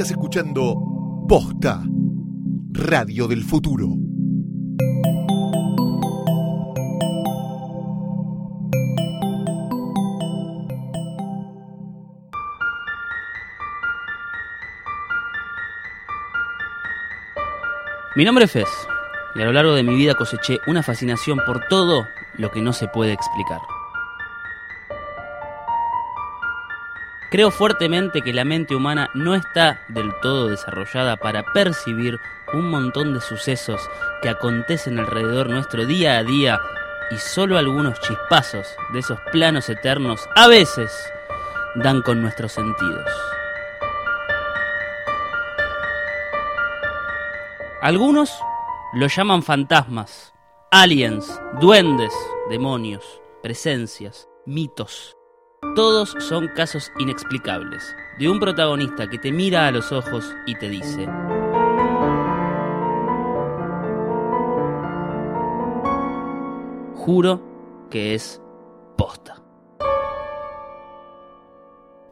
Estás escuchando Posta, Radio del Futuro. Mi nombre es Fez, y a lo largo de mi vida coseché una fascinación por todo lo que no se puede explicar. Creo fuertemente que la mente humana no está del todo desarrollada para percibir un montón de sucesos que acontecen alrededor nuestro día a día y solo algunos chispazos de esos planos eternos a veces dan con nuestros sentidos. Algunos lo llaman fantasmas, aliens, duendes, demonios, presencias, mitos. Todos son casos inexplicables, de un protagonista que te mira a los ojos y te dice, juro que es posta.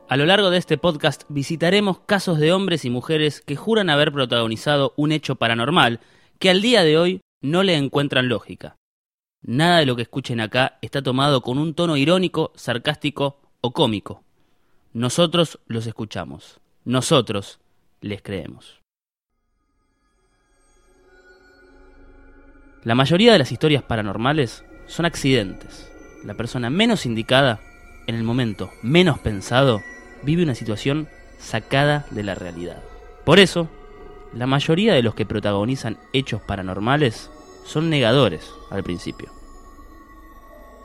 A lo largo de este podcast visitaremos casos de hombres y mujeres que juran haber protagonizado un hecho paranormal que al día de hoy no le encuentran lógica. Nada de lo que escuchen acá está tomado con un tono irónico, sarcástico o cómico. Nosotros los escuchamos. Nosotros les creemos. La mayoría de las historias paranormales son accidentes. La persona menos indicada, en el momento menos pensado, vive una situación sacada de la realidad. Por eso, la mayoría de los que protagonizan hechos paranormales son negadores al principio.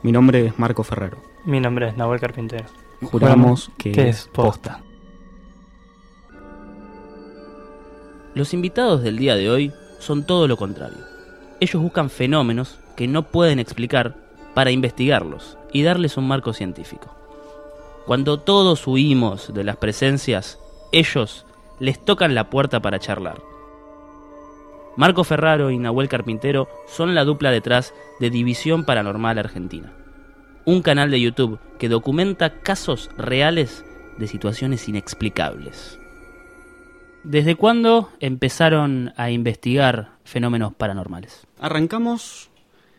Mi nombre es Marco Ferrero. Mi nombre es Nahuel Carpintero. Juramos que, que es posta. Los invitados del día de hoy son todo lo contrario. Ellos buscan fenómenos que no pueden explicar para investigarlos y darles un marco científico. Cuando todos huimos de las presencias, ellos les tocan la puerta para charlar. Marco Ferraro y Nahuel Carpintero son la dupla detrás de División Paranormal Argentina, un canal de YouTube que documenta casos reales de situaciones inexplicables. ¿Desde cuándo empezaron a investigar fenómenos paranormales? Arrancamos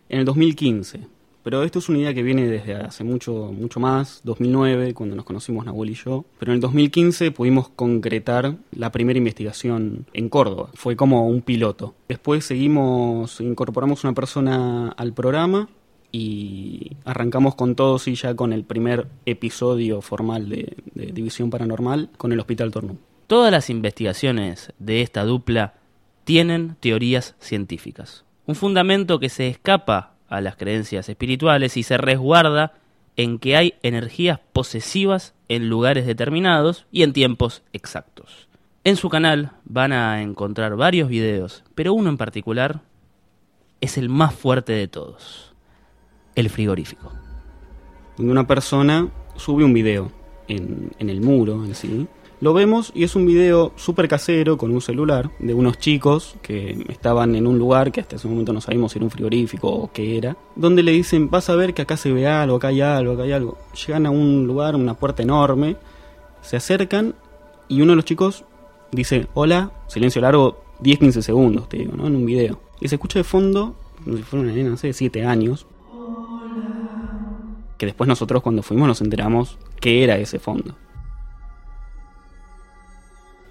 en el 2015, pero esto es una idea que viene desde hace mucho, mucho más, 2009, cuando nos conocimos Nahuel y yo. Pero en el 2015 pudimos concretar la primera investigación en Córdoba. Fue como un piloto. Después seguimos, incorporamos una persona al programa y arrancamos con todos y ya con el primer episodio formal de, de División Paranormal con el Hospital Tornú. Todas las investigaciones de esta dupla tienen teorías científicas. Un fundamento que se escapa a las creencias espirituales y se resguarda en que hay energías posesivas en lugares determinados y en tiempos exactos. En su canal van a encontrar varios videos, pero uno en particular es el más fuerte de todos, el frigorífico. Donde una persona sube un video en, en el muro en sí, lo vemos y es un video súper casero con un celular de unos chicos que estaban en un lugar que hasta ese momento no sabíamos si era un frigorífico o qué era, donde le dicen, vas a ver que acá se ve algo, acá hay algo, acá hay algo. Llegan a un lugar, una puerta enorme, se acercan y uno de los chicos dice, hola, silencio largo, 10-15 segundos, te digo, ¿no? En un video. Y se escucha de fondo, como si fuera una nena, no sé, 7 años. Que después nosotros cuando fuimos nos enteramos qué era ese fondo.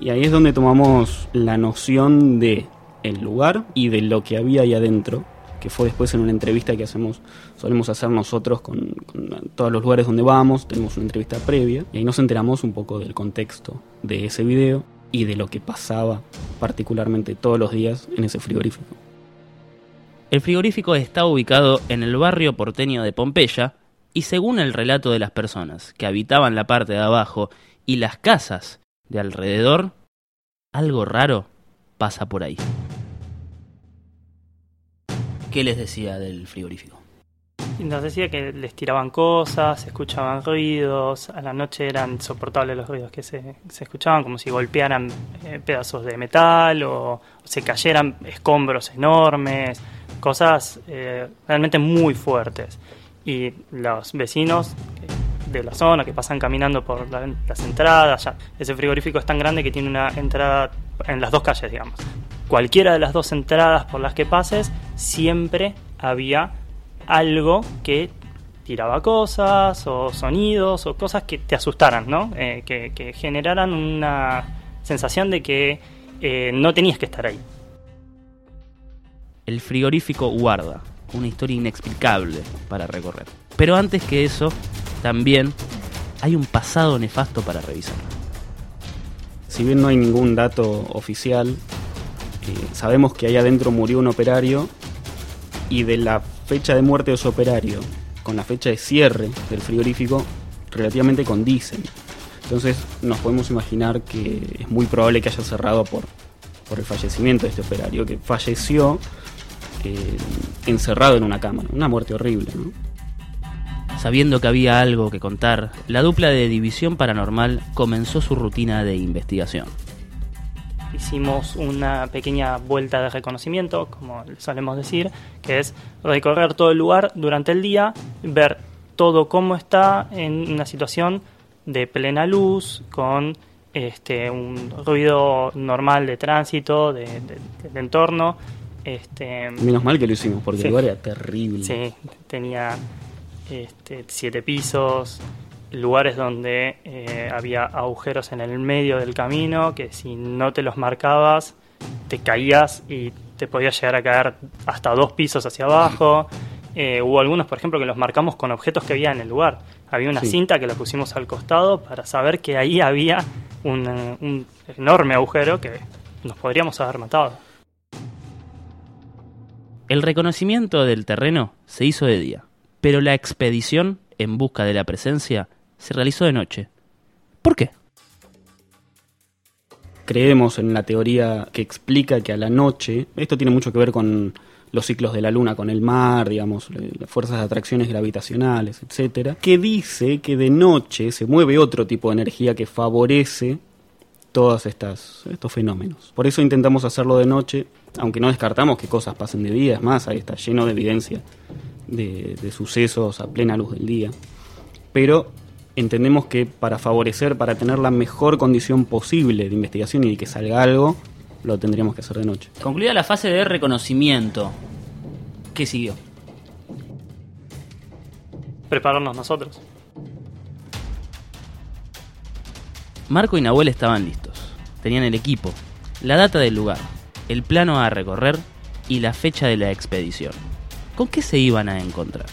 Y ahí es donde tomamos la noción de el lugar y de lo que había ahí adentro, que fue después en una entrevista que hacemos, solemos hacer nosotros con, con, todos los lugares donde vamos, tenemos una entrevista previa, y ahí nos enteramos un poco del contexto de ese video y de lo que pasaba particularmente todos los días en ese frigorífico. El frigorífico está ubicado en el barrio porteño de Pompeya, y según el relato de las personas que habitaban la parte de abajo y las casas de alrededor, algo raro pasa por ahí. ¿Qué les decía del frigorífico? Nos decía que les tiraban cosas, escuchaban ruidos, a la noche eran insoportables los ruidos que se, se escuchaban, como si golpearan eh, pedazos de metal o, se cayeran escombros enormes, cosas eh, realmente muy fuertes. Y los vecinos de la zona, que pasan caminando por la- las entradas. Ese frigorífico es tan grande que tiene una entrada en las dos calles, digamos. Cualquiera de las dos entradas por las que pases, siempre había algo que tiraba cosas o sonidos o cosas que te asustaran, ¿no? Eh, que, que generaran una sensación de que eh, no tenías que estar ahí. El frigorífico guarda una historia inexplicable para recorrer. Pero antes que eso, también hay un pasado nefasto para revisar. Si bien no hay ningún dato oficial, eh, sabemos que ahí adentro murió un operario y de la fecha de muerte de ese operario con la fecha de cierre del frigorífico relativamente condicen. Entonces nos podemos imaginar que es muy probable que haya cerrado por, por el fallecimiento de este operario, que falleció eh, encerrado en una cámara. Una muerte horrible, ¿no? Sabiendo que había algo que contar, la dupla de División Paranormal comenzó su rutina de investigación. hicimos una pequeña vuelta de reconocimiento, como solemos decir, que es recorrer todo el lugar durante el día, ver todo cómo está en una situación de plena luz, con este, un ruido normal de tránsito, de, entorno. Este, Menos mal que lo hicimos, porque Sí. el lugar era terrible. Sí, tenía este, siete pisos, lugares donde eh, había agujeros en el medio del camino que si no te los marcabas te caías y te podías llegar a caer hasta dos pisos hacia abajo. Eh, hubo algunos, por ejemplo, que los marcamos con objetos que había en el lugar. Había una Sí. cinta que la pusimos al costado para saber que ahí había un, eh, un enorme agujero que nos podríamos haber matado. El reconocimiento del terreno se hizo de día, pero la expedición en busca de la presencia se realizó de noche. ¿Por qué? creemos en la teoría que explica que a la noche, esto tiene mucho que ver con los ciclos de la luna, con el mar, digamos, eh, las fuerzas de atracciones gravitacionales, etcétera, que dice que de noche se mueve otro tipo de energía que favorece todos estos fenómenos. Por eso intentamos hacerlo de noche, aunque no descartamos que cosas pasen de día, es más, ahí está lleno de evidencia de, de sucesos a plena luz del día. Pero entendemos que para favorecer, para tener la mejor condición posible de investigación y de que salga algo, lo tendríamos que hacer de noche. Concluida la fase de reconocimiento, ¿qué siguió? Prepararnos nosotros. Marco y Nahuel estaban listos. Tenían el equipo, la data del lugar, el plano a recorrer y la fecha de la expedición. ¿Con qué se iban a encontrar?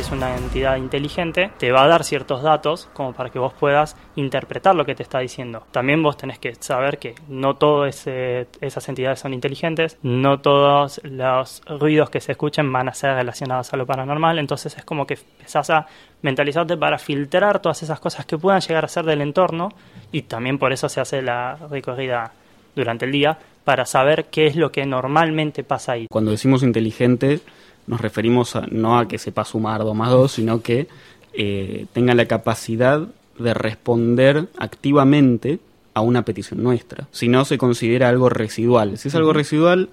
si es una entidad inteligente, te va a dar ciertos datos como para que vos puedas interpretar lo que te está diciendo. También vos tenés que saber que no todas esas entidades son inteligentes, no todos los ruidos que se escuchen van a ser relacionados a lo paranormal, entonces es como que empezás a mentalizarte para filtrar todas esas cosas que puedan llegar a ser del entorno y también por eso se hace la recorrida durante el día para saber qué es lo que normalmente pasa ahí. Cuando decimos inteligente, nos referimos a, no a que sepa sumar 2 más 2, sino que eh, tenga la capacidad de responder activamente a una petición nuestra. Si no, se considera algo residual. Si es algo residual,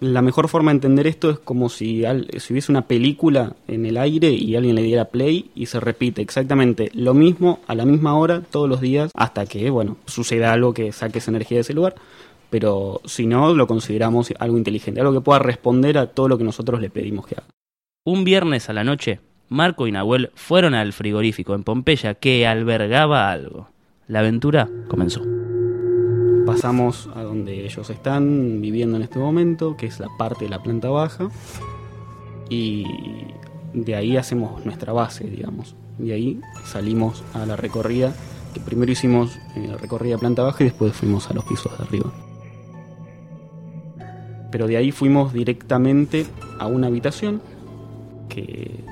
la mejor forma de entender esto es como si, al- si hubiese una película en el aire y alguien le diera play y se repite exactamente lo mismo a la misma hora todos los días hasta que, bueno, suceda algo que saque esa energía de ese lugar. Pero si no, lo consideramos algo inteligente, algo que pueda responder a todo lo que nosotros le pedimos que haga. Un viernes a la noche, Marco y Nahuel fueron al frigorífico en Pompeya que albergaba algo. La aventura comenzó. Pasamos a donde ellos están viviendo en este momento, que es la parte de la planta baja, y de ahí hacemos nuestra base, digamos. De ahí salimos a la recorrida, que primero hicimos eh, la recorrida planta baja y después fuimos a los pisos de arriba. Pero de ahí fuimos directamente a una habitación que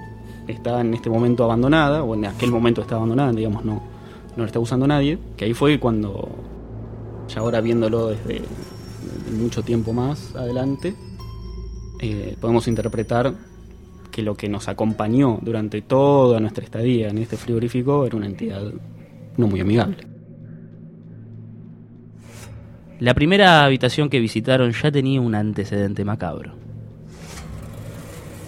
está en este momento abandonada, o en aquel momento está abandonada, digamos, no, no la está usando nadie, que ahí fue cuando ya ahora viéndolo desde, mucho tiempo más adelante, eh, podemos interpretar que lo que nos acompañó durante toda nuestra estadía en este frigorífico era una entidad no muy amigable. La primera habitación que visitaron ya tenía un antecedente macabro.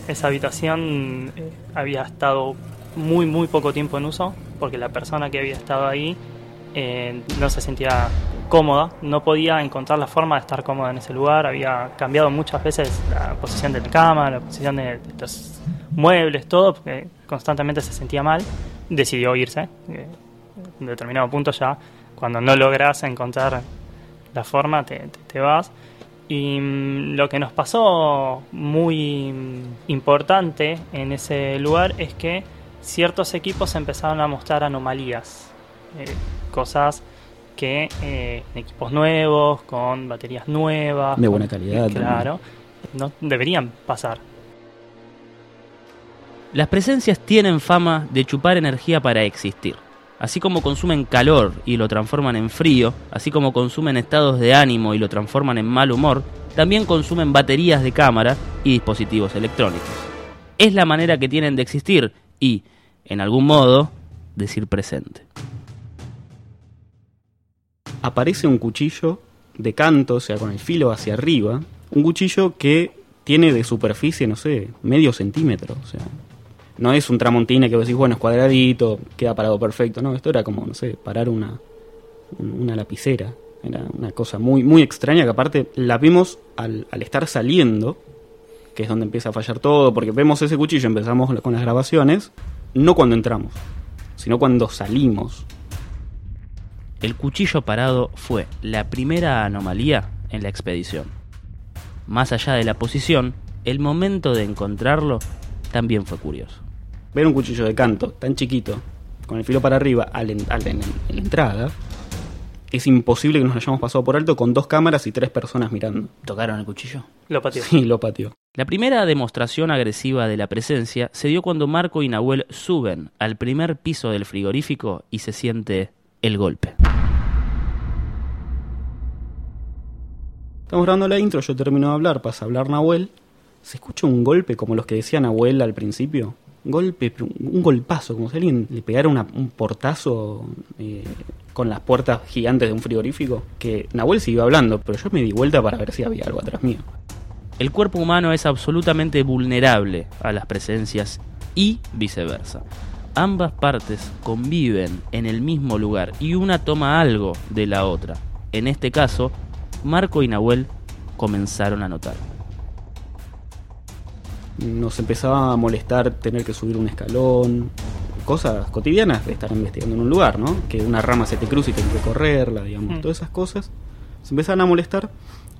esa habitación eh, había estado muy, muy poco tiempo en uso, porque la persona que había estado ahí eh, no se sentía cómoda, no podía encontrar la forma de estar cómoda en ese lugar, había cambiado muchas veces la posición de la cama, la posición de los muebles, todo, porque constantemente se sentía mal, decidió irse. Eh, en determinado punto ya, cuando no logras encontrar la forma, te vas. Y mm, lo que nos pasó muy mm, importante en ese lugar es que ciertos equipos empezaron a mostrar anomalías, eh, cosas que eh, equipos nuevos, con baterías nuevas, De buena con- calidad claro, no deberían pasar. Las presencias tienen fama de chupar energía para existir. Así como consumen calor y lo transforman en frío, así como consumen estados de ánimo y lo transforman en mal humor, también consumen baterías de cámara y dispositivos electrónicos. Es la manera que tienen de existir y, en algún modo, decir presente. Aparece un cuchillo de canto, o sea, con el filo hacia arriba. Un cuchillo que tiene de superficie, no sé, medio centímetro. O sea, no es un tramontina que vos decís, bueno, es cuadradito, queda parado perfecto. No, esto era como, no sé, parar una, un- una lapicera. Era una cosa muy, muy extraña que aparte la vimos al, al estar saliendo, que es donde empieza a fallar todo, porque vemos ese cuchillo, empezamos con las grabaciones, no cuando entramos, sino cuando salimos. El cuchillo parado fue la primera anomalía en la expedición. Más allá de la posición, el momento de encontrarlo también fue curioso. ver un cuchillo de canto tan chiquito, con el filo para arriba, al en, al en- en la entrada, es imposible que nos hayamos pasado por alto con dos cámaras y tres personas mirando. ¿Tocaron el cuchillo? Lo pateó. Sí, lo pateó. La primera demostración agresiva de la presencia se dio cuando Marco y Nahuel suben al primer piso del frigorífico y se siente el golpe. Estamos grabando la intro, yo termino de hablar, pasa a hablar Nahuel. Se escucha un golpe como los que decía Nahuel al principio. Un golpe, un un golpazo, como si alguien le pegara una- un portazo eh, con las puertas gigantes de un frigorífico. Que Nahuel siguió hablando, pero yo me di vuelta para ver si había algo atrás mío. El cuerpo humano es absolutamente vulnerable a las presencias y viceversa. Ambas partes conviven en el mismo lugar y una toma algo de la otra. En este caso, Marco y Nahuel comenzaron a notar. nos empezaba a molestar tener que subir un escalón, cosas cotidianas de estar investigando en un lugar, ¿no? Que una rama se te cruza y tenés que correrla, digamos, Mm. todas esas cosas. Se empezaban a molestar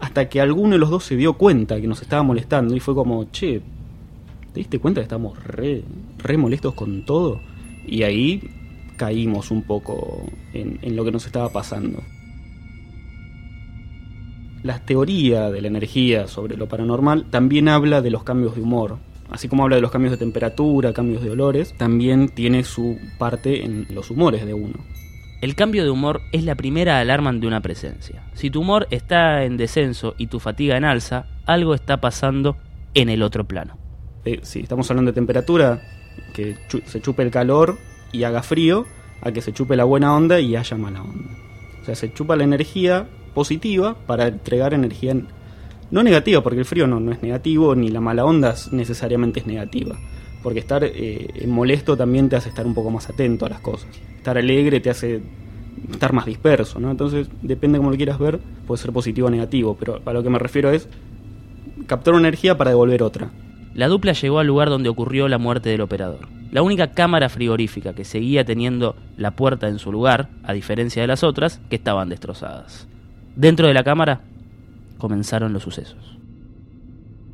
hasta que alguno de los dos se dio cuenta que nos estaba molestando y fue como, che, ¿te diste cuenta que estamos re, molestos con todo? Y ahí caímos un poco en, en lo que nos estaba pasando. La teoría de la energía sobre lo paranormal también habla de los cambios de humor. Así como habla de los cambios de temperatura, cambios de olores, también tiene su parte en los humores de uno. El cambio de humor es la primera alarma de una presencia. Si tu humor está en descenso y tu fatiga en alza, algo está pasando en el otro plano. Eh, si estamos hablando de temperatura, que se chupe el calor y haga frío, a que se chupe la buena onda y haya mala onda. O sea, se chupa la energía positiva para entregar energía no negativa, porque el frío no, no es negativo, ni la mala onda es- necesariamente es negativa. Porque estar eh, molesto también te hace estar un poco más atento a las cosas. Estar alegre te hace estar más disperso, ¿no? Entonces, depende cómo lo quieras ver, puede ser positivo o negativo, pero a lo que me refiero es captar una energía para devolver otra. La dupla llegó al lugar donde ocurrió la muerte del operador. La única cámara frigorífica que seguía teniendo la puerta en su lugar, a diferencia de las otras, que estaban destrozadas. Dentro de la cámara comenzaron los sucesos.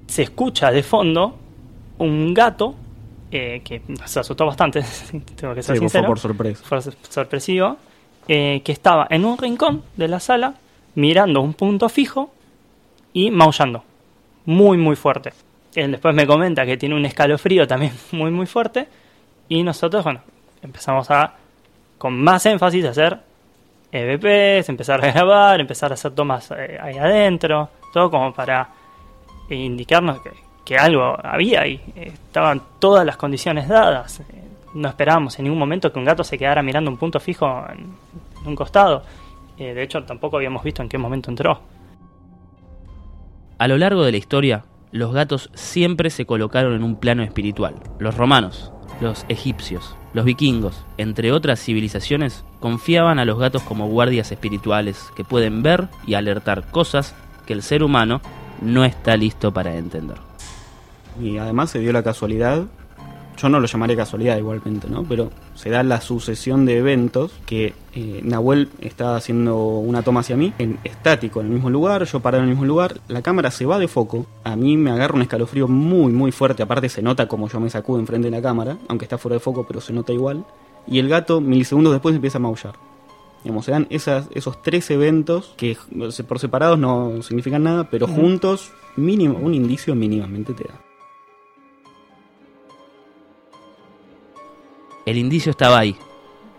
se escucha de fondo un gato eh, que nos asustó bastante, tengo que ser Sí, fue sincero. por sorpresa. Fue sor- sorpresivo. eh, que estaba en un rincón de la sala mirando un punto fijo y maullando. Muy, muy fuerte. Él después me comenta que tiene un escalofrío también muy, muy fuerte. Y nosotros, bueno, empezamos a, con más énfasis, a hacer EVPs, empezar a grabar, empezar a hacer tomas eh, ahí adentro. Todo como para indicarnos que, que algo había ahí. Estaban todas las condiciones dadas. No esperábamos en ningún momento que un gato se quedara mirando un punto fijo en, en un costado. Eh, de hecho, tampoco habíamos visto en qué momento entró. A lo largo de la historia, los gatos siempre se colocaron en un plano espiritual. Los romanos, los egipcios, los vikingos, entre otras civilizaciones, confiaban a los gatos como guardias espirituales que pueden ver y alertar cosas que el ser humano no está listo para entender. Y además se dio la casualidad, yo no lo llamaré casualidad igualmente, ¿no? Pero se da la sucesión de eventos que eh, Nahuel está haciendo una toma hacia mí, en estático, en el mismo lugar, yo parado en el mismo lugar, la cámara se va de foco, a mí me agarra un escalofrío muy, muy fuerte, aparte se nota como yo me sacudo enfrente de la cámara, aunque está fuera de foco, pero se nota igual, y el gato milisegundos después empieza a maullar. Digamos, se dan esas, esos tres eventos que por separados no significan nada, pero juntos mínimo, un indicio mínimamente te da. El indicio estaba ahí.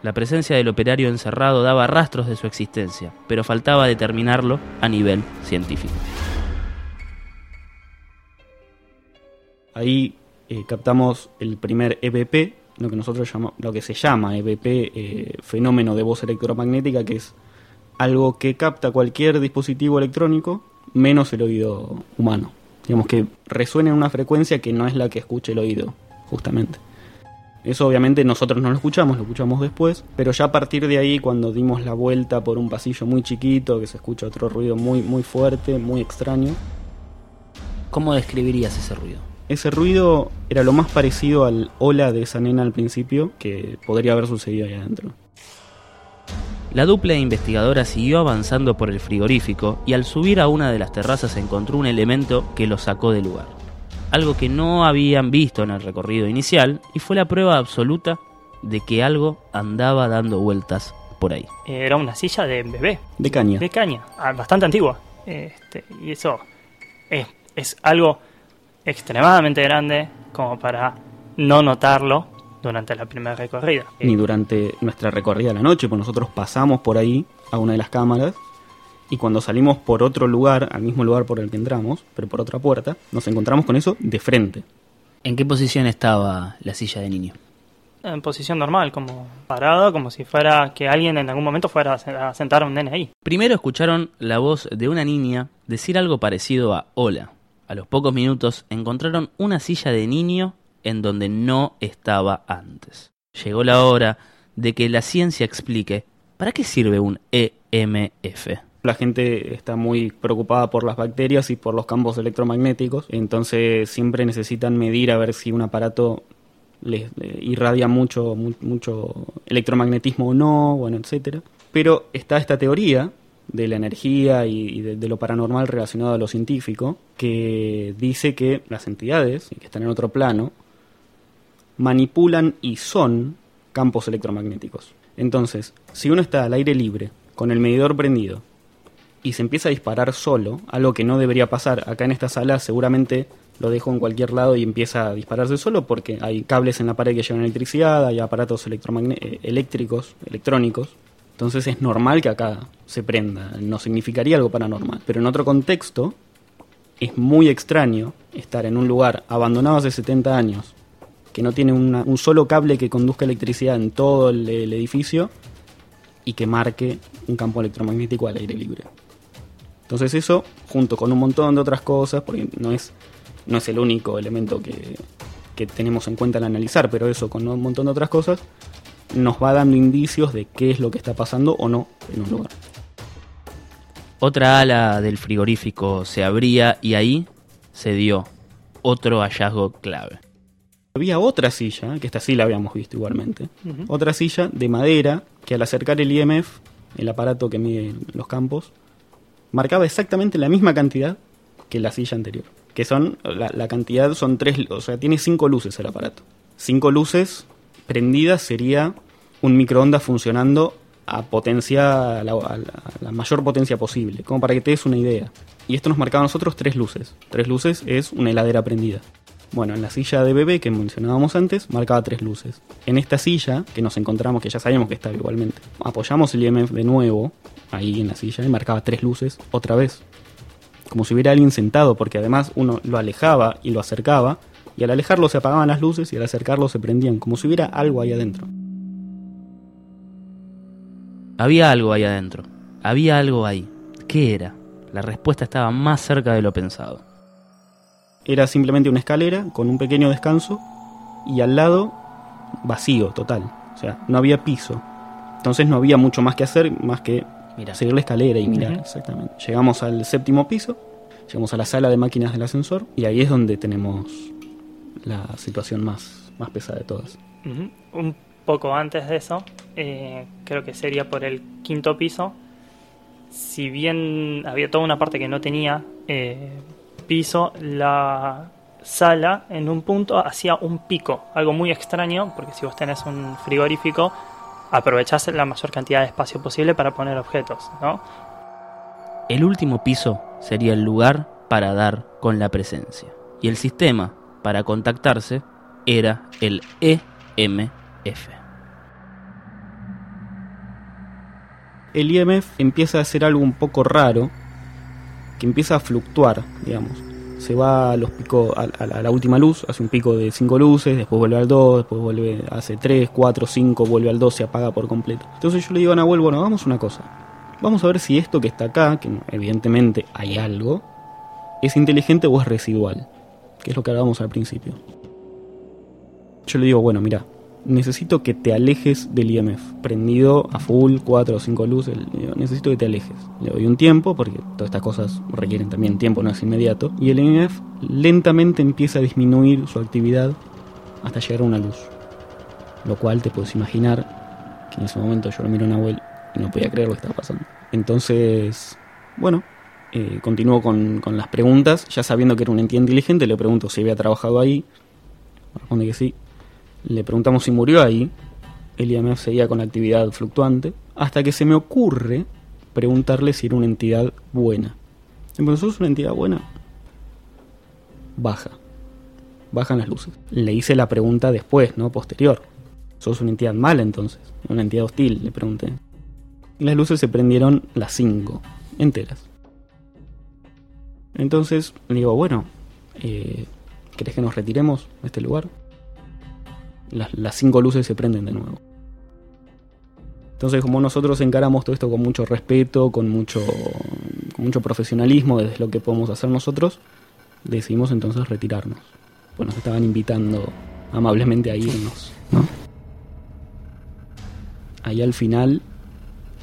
La presencia del operario encerrado daba rastros de su existencia, pero faltaba determinarlo a nivel científico. Ahí eh, captamos el primer EVP, lo que nosotros llamamos, lo que se llama EVP, eh, fenómeno de voz electromagnética, que es algo que capta cualquier dispositivo electrónico menos el oído humano. Digamos que resuena en una frecuencia que no es la que escucha el oído, justamente. Eso obviamente nosotros no lo escuchamos, lo escuchamos después, pero ya a partir de ahí cuando dimos la vuelta por un pasillo muy chiquito, que se escucha otro ruido muy muy fuerte, muy extraño. ¿Cómo describirías ese ruido? Ese ruido era lo más parecido al hola de esa nena al principio que podría haber sucedido ahí adentro. La dupla investigadora siguió avanzando por el frigorífico y al subir a una de las terrazas encontró un elemento que lo sacó del lugar algo que no habían visto en el recorrido inicial y fue la prueba absoluta de que algo andaba dando vueltas por ahí. Era una silla de bebé. De caña. De caña, ah, bastante antigua. Este, y eso es, es algo extremadamente grande como para no notarlo durante la primera recorrida. Ni durante nuestra recorrida de la noche, pues nosotros pasamos por ahí a una de las cámaras y cuando salimos por otro lugar, al mismo lugar por el que entramos, pero por otra puerta, nos encontramos con eso de frente. ¿En qué posición estaba la silla de niño? En posición normal, como parada, como si fuera que alguien en algún momento fuera a sentar a un nene ahí. Primero escucharon la voz de una niña decir algo parecido a hola. A los pocos minutos encontraron una silla de niño en donde no estaba antes. Llegó la hora de que la ciencia explique para qué sirve un EMF. La gente está muy preocupada por las bacterias y por los campos electromagnéticos, entonces siempre necesitan medir a ver si un aparato les irradia mucho, mucho electromagnetismo o no, bueno, etcétera. Pero está esta teoría de la energía y, de, lo paranormal relacionado a lo científico, que dice que las entidades, que están en otro plano, manipulan y son campos electromagnéticos. Entonces, si uno está al aire libre, con el medidor prendido, y se empieza a disparar solo, algo que no debería pasar. Acá en esta sala seguramente lo dejo en cualquier lado y empieza a dispararse solo porque hay cables en la pared que llevan electricidad, hay aparatos eh, eléctricos, electrónicos. Entonces es normal que acá se prenda, no significaría algo paranormal. Pero en otro contexto es muy extraño estar en un lugar abandonado hace 70 años, que no tiene un solo cable que conduzca electricidad en todo el edificio y que marque un campo electromagnético al aire libre. Entonces eso, junto con un montón de otras cosas, porque no es, no es el único elemento que, que tenemos en cuenta al analizar, pero eso con un montón de otras cosas, nos va dando indicios de qué es lo que está pasando o no en un lugar. Otra ala del frigorífico se abría y ahí se dio otro hallazgo clave. Había otra silla, que esta sí la habíamos visto igualmente, otra silla de madera que al acercar el IMF, el aparato que mide los campos, marcaba exactamente la misma cantidad que la silla anterior. Que son, la, cantidad son tres, o sea, tiene cinco luces el aparato. Cinco luces prendidas sería un microondas funcionando a potencia, a la, mayor potencia posible, como para que te des una idea. Y esto nos marcaba a nosotros tres luces. Tres luces es una heladera prendida. Bueno, en la silla de bebé que mencionábamos antes, marcaba tres luces. En esta silla, que nos encontramos, que ya sabíamos que estaba igualmente, apoyamos el IMF de nuevo, ahí en la silla, y marcaba tres luces otra vez. Como si hubiera alguien sentado, porque además uno lo alejaba y lo acercaba, y al alejarlo se apagaban las luces y al acercarlo se prendían, como si hubiera algo ahí adentro. Había algo ahí adentro. Había algo ahí. ¿Qué era? La respuesta estaba más cerca de lo pensado. era simplemente una escalera con un pequeño descanso y al lado vacío total. O sea, no había piso. Entonces no había mucho más que hacer más que Mira, seguir la escalera y mirar. Exactamente. Llegamos al séptimo piso, llegamos a la sala de máquinas del ascensor y ahí es donde tenemos la situación más, más pesada de todas. Un poco antes de eso, eh, creo que sería por el quinto piso. Si bien había toda una parte que no tenía eh, piso, la sala en un punto hacía un pico, algo muy extraño, porque si vos tenés un frigorífico, aprovechás la mayor cantidad de espacio posible para poner objetos, ¿no? el último piso sería el lugar para dar con la presencia. Y el sistema para contactarse era el EMF. El IMF empieza a hacer algo un poco raro, que empieza a fluctuar, digamos. Se va a los picos, a, la, última luz, hace un pico de 5 luces, después vuelve al 2, después vuelve, hace 3, 4, 5, vuelve al 2, se apaga por completo. Entonces yo le digo a Nahuel, bueno, vamos a una cosa. Vamos a ver si esto que está acá, que evidentemente hay algo, es inteligente o es residual, que es lo que hablábamos al principio. Yo le digo, bueno, mira, necesito que te alejes del IMF. Prendido a full, 4 o 5 luces, digo, necesito que te alejes. Le doy un tiempo, porque todas estas cosas requieren también tiempo, no es inmediato. Y el IMF lentamente empieza a disminuir su actividad hasta llegar a una luz. Lo cual te puedes imaginar que en ese momento yo lo miro a Nahuel y no podía creer lo que estaba pasando. Entonces, bueno, eh, continúo con, con las preguntas. Ya sabiendo que era una entidad inteligente, le pregunto si había trabajado ahí. Responde que sí. Le preguntamos si murió ahí. El IMF seguía con actividad fluctuante. Hasta que se me ocurre preguntarle si era una entidad buena. Me ¿sos una entidad buena? Baja. Bajan las luces. Le hice la pregunta después, ¿no? Posterior. ¿Sos una entidad mala entonces? Una entidad hostil, le pregunté. Las luces se prendieron las 5, enteras. Entonces le digo, bueno, eh, ¿querés que nos retiremos de este lugar? Las, las cinco luces se prenden de nuevo. Entonces, como nosotros encaramos todo esto con mucho respeto, con mucho, con mucho profesionalismo desde lo que podemos hacer nosotros, decidimos entonces retirarnos. Pues nos estaban invitando amablemente a irnos, ¿no? Ahí al final,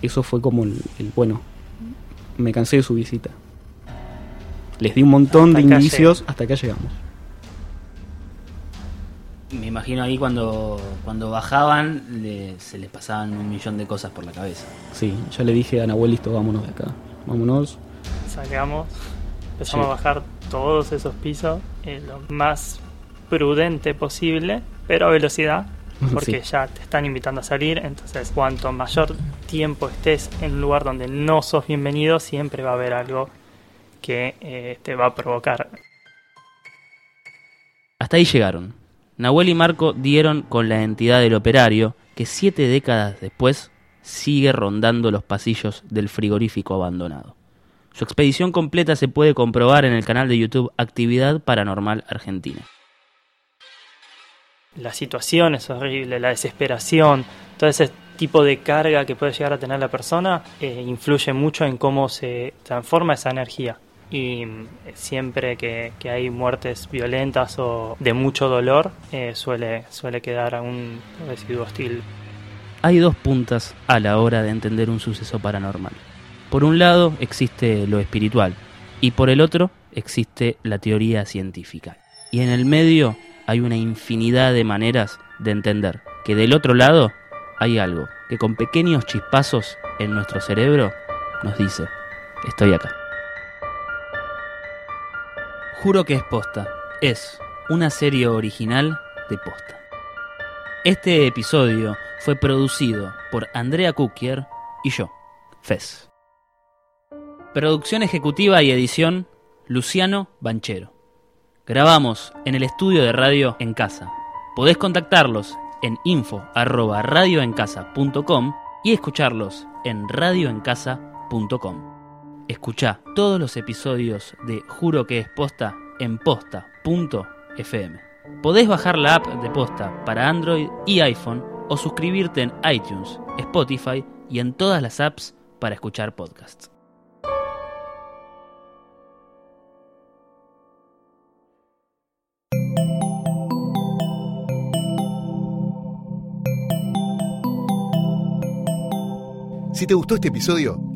eso fue como el, el, bueno, me cansé de su visita. Les di un montón Hasta de indicios hasta acá llegamos. Me imagino ahí cuando, cuando bajaban le- se les pasaban un millón de cosas por la cabeza. Sí, ya le dije a Nahuel, listo, vámonos de acá. Vámonos. Salgamos, empezamos Sí. a bajar todos esos pisos eh, lo más prudente posible, pero a velocidad, porque Sí. ya te están invitando a salir, entonces cuanto mayor tiempo estés en un lugar donde no sos bienvenido, siempre va a haber algo que eh, te va a provocar. Hasta ahí llegaron. Nahuel y Marco dieron con la entidad del operario que siete décadas después sigue rondando los pasillos del frigorífico abandonado. Su expedición completa se puede comprobar en el canal de YouTube Actividad Paranormal Argentina. La situación es horrible, la desesperación, todo ese tipo de carga que puede llegar a tener la persona eh, influye mucho en cómo se transforma esa energía. Y mm, siempre que, que hay muertes violentas o de mucho dolor, eh, suele, suele quedar un residuo hostil. Hay dos puntas a la hora de entender un suceso paranormal. Por un lado existe lo espiritual y por el otro existe la teoría científica. Y en el medio hay una infinidad de maneras de entender que del otro lado hay algo que con pequeños chispazos en nuestro cerebro nos dice, estoy acá. Juro que es posta. Es una serie original de posta. Este episodio fue producido por Andrea Kukier y yo, Fez. Producción ejecutiva y edición, Luciano Banchero. Grabamos en el estudio de radio en casa. Podés contactarlos en info@radioencasa.com y escucharlos en radioencasa.com. Escucha todos los episodios de Juro que es Posta en posta.fm. Podés bajar la app de Posta para Android y iPhone o suscribirte en iTunes, Spotify y en todas las apps para escuchar podcasts. Si te gustó este episodio,